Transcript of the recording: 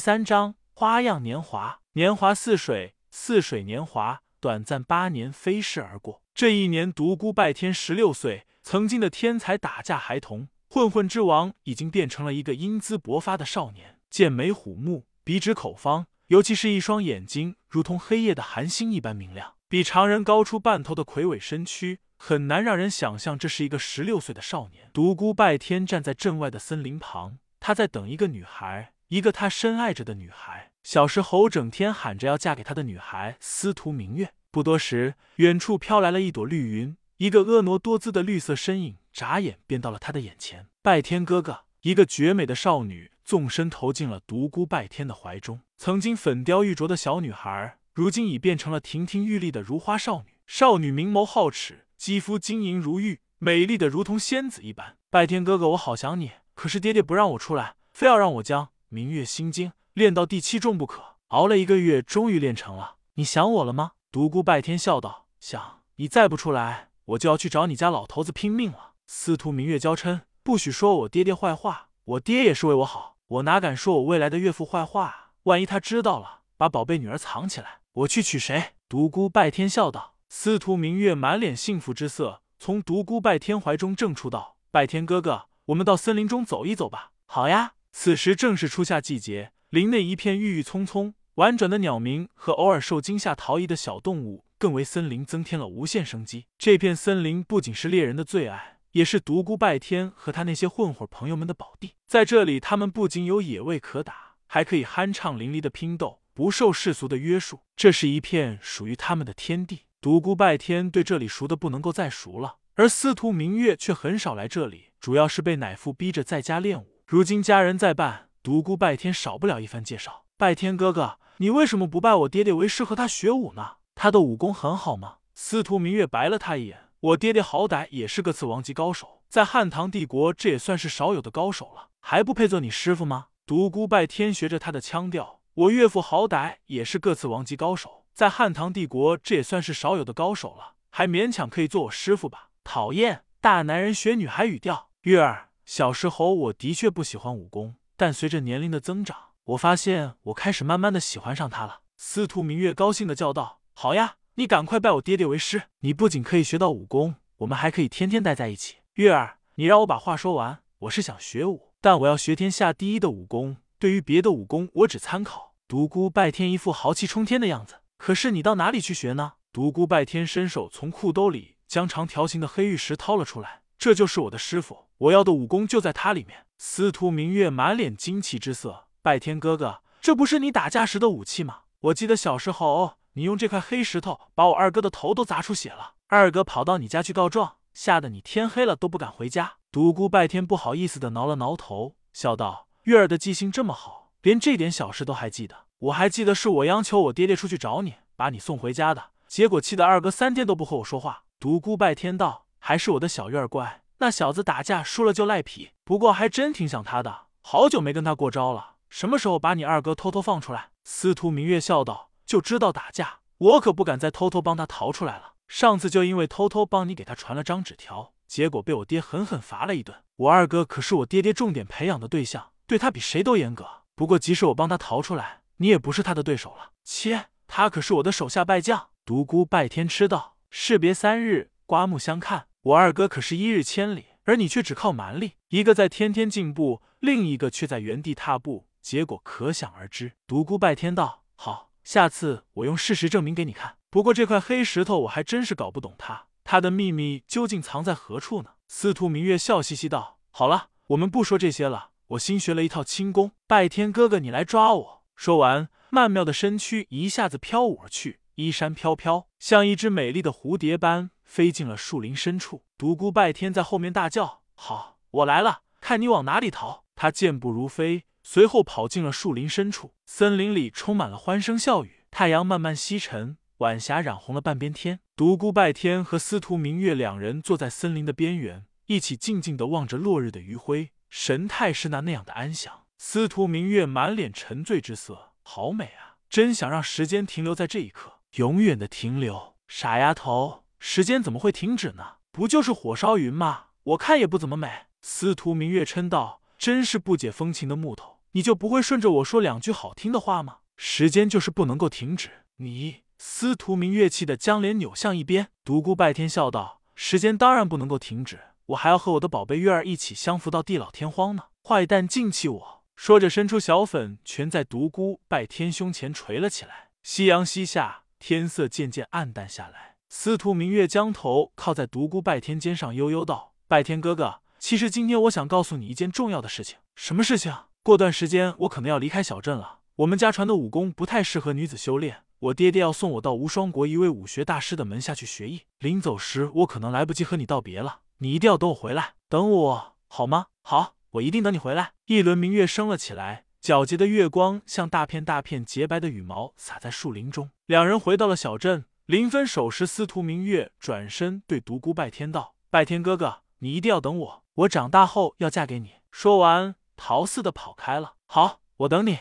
三章花样年华，年华似水，似水年华，短暂八年飞逝而过。这一年，独孤拜天十六岁，曾经的天才打架孩童，混混之王，已经变成了一个英姿勃发的少年，剑眉虎目，鼻直口方，尤其是一双眼睛，如同黑夜的寒星一般明亮，比常人高出半头的魁伟身躯，很难让人想象这是一个十六岁的少年。独孤拜天站在镇外的森林旁，他在等一个女孩。一个他深爱着的女孩，小时候整天喊着要嫁给他的女孩司徒明月。不多时，远处飘来了一朵绿云，一个婀娜多姿的绿色身影，眨眼便到了他的眼前。拜天哥哥，一个绝美的少女纵身投进了独孤拜天的怀中。曾经粉雕玉琢的小女孩，如今已变成了亭亭玉立的如花少女。少女明眸皓齿，肌肤晶莹如玉，美丽的如同仙子一般。拜天哥哥，我好想你，可是爹爹不让我出来，非要让我将。明月心经练到第七重不可，熬了一个月，终于练成了。你想我了吗？独孤拜天笑道：“想。你再不出来，我就要去找你家老头子拼命了。”司徒明月娇嗔：“不许说我爹爹坏话，我爹也是为我好，我哪敢说我未来的岳父坏话？万一他知道了，把宝贝女儿藏起来，我去娶谁？”独孤拜天笑道。司徒明月满脸幸福之色，从独孤拜天怀中挣出道：“拜天哥哥，我们到森林中走一走吧。”好呀。此时正是初夏季节，林内一片郁郁葱葱，婉转的鸟鸣和偶尔受惊吓逃逸的小动物，更为森林增添了无限生机。这片森林不仅是猎人的最爱，也是独孤拜天和他那些混混朋友们的宝地。在这里，他们不仅有野味可打，还可以酣畅淋漓的拼斗，不受世俗的约束。这是一片属于他们的天地。独孤拜天对这里熟的不能够再熟了，而司徒明月却很少来这里，主要是被奶父逼着在家练武。如今家人在伴，独孤拜天少不了一番介绍。拜天哥哥，你为什么不拜我爹爹为师和他学武呢？他的武功很好吗？司徒明月白了他一眼。我爹爹好歹也是个次王级高手，在汉唐帝国这也算是少有的高手了，还不配做你师傅吗？独孤拜天学着他的腔调。我岳父好歹也是个次王级高手，在汉唐帝国这也算是少有的高手了，还勉强可以做我师傅吧？讨厌，大男人学女孩语调。月儿。小时候我的确不喜欢武功，但随着年龄的增长，我发现我开始慢慢的喜欢上他了。司徒明月高兴的叫道：“好呀，你赶快拜我爹爹为师！你不仅可以学到武功，我们还可以天天待在一起。”月儿，你让我把话说完。我是想学武，但我要学天下第一的武功。对于别的武功，我只参考。独孤拜天一副豪气冲天的样子。可是你到哪里去学呢？独孤拜天伸手从裤兜里将长条形的黑玉石掏了出来。这就是我的师傅，我要的武功就在他里面。司徒明月满脸惊奇之色，拜天哥哥，这不是你打架时的武器吗？我记得小时候，你用这块黑石头把我二哥的头都砸出血了，二哥跑到你家去告状，吓得你天黑了都不敢回家。独孤拜天不好意思的挠了挠头，笑道：“月儿的记性这么好，连这点小事都还记得。我还记得是我央求我爹爹出去找你，把你送回家的，结果气得二哥三天都不和我说话。”独孤拜天道。还是我的小月儿乖，那小子打架输了就赖皮，不过还真挺想他的，好久没跟他过招了。什么时候把你二哥偷偷放出来？司徒明月笑道：“就知道打架，我可不敢再偷偷帮他逃出来了。上次就因为偷偷帮你给他传了张纸条，结果被我爹狠狠罚了一顿。我二哥可是我爹爹重点培养的对象，对他比谁都严格。不过即使我帮他逃出来，你也不是他的对手了。切，他可是我的手下败将。”独孤拜天吃道：“士别三日，刮目相看。”我二哥可是一日千里，而你却只靠蛮力，一个在天天进步，另一个却在原地踏步，结果可想而知。独孤拜天道：“好，下次我用事实证明给你看。不过这块黑石头我还真是搞不懂它，它的秘密究竟藏在何处呢？”司徒明月笑嘻嘻道：“好了，我们不说这些了。我新学了一套轻功，拜天哥哥你来抓我。”说完，曼妙的身躯一下子飘舞而去，衣衫飘飘，像一只美丽的蝴蝶般。飞进了树林深处，独孤拜天在后面大叫：“好，我来了，看你往哪里逃！”他健步如飞，随后跑进了树林深处。森林里充满了欢声笑语，太阳慢慢西沉，晚霞染红了半边天。独孤拜天和司徒明月两人坐在森林的边缘，一起静静的望着落日的余晖，神态是那那样的安详。司徒明月满脸沉醉之色，好美啊！真想让时间停留在这一刻，永远的停留。傻丫头。时间怎么会停止呢？不就是火烧云吗？我看也不怎么美。司徒明月嗔道：“真是不解风情的木头，你就不会顺着我说两句好听的话吗？时间就是不能够停止。你司徒明月气的将脸扭向一边，独孤拜天笑道：“时间当然不能够停止，我还要和我的宝贝月儿一起相扶到地老天荒呢。坏蛋，净弃我！”说着，伸出小粉拳在独孤拜天胸前捶了起来。夕阳西下，天色渐渐暗淡下来。司徒明月将头靠在独孤拜天肩上，悠悠道：“拜天哥哥，其实今天我想告诉你一件重要的事情。什么事情？过段时间我可能要离开小镇了。我们家传的武功不太适合女子修炼，我爹爹要送我到无双国一位武学大师的门下去学艺。临走时，我可能来不及和你道别了。你一定要等我回来，等我好吗？好。”我一定等你回来。一轮明月升了起来，皎洁的月光像大片大片洁白的羽毛洒在树林中。两人回到了小镇，临分手时，司徒明月转身对独孤拜天道：“拜天哥哥，你一定要等我，我长大后要嫁给你。”说完，逃似的跑开了。好，我等你。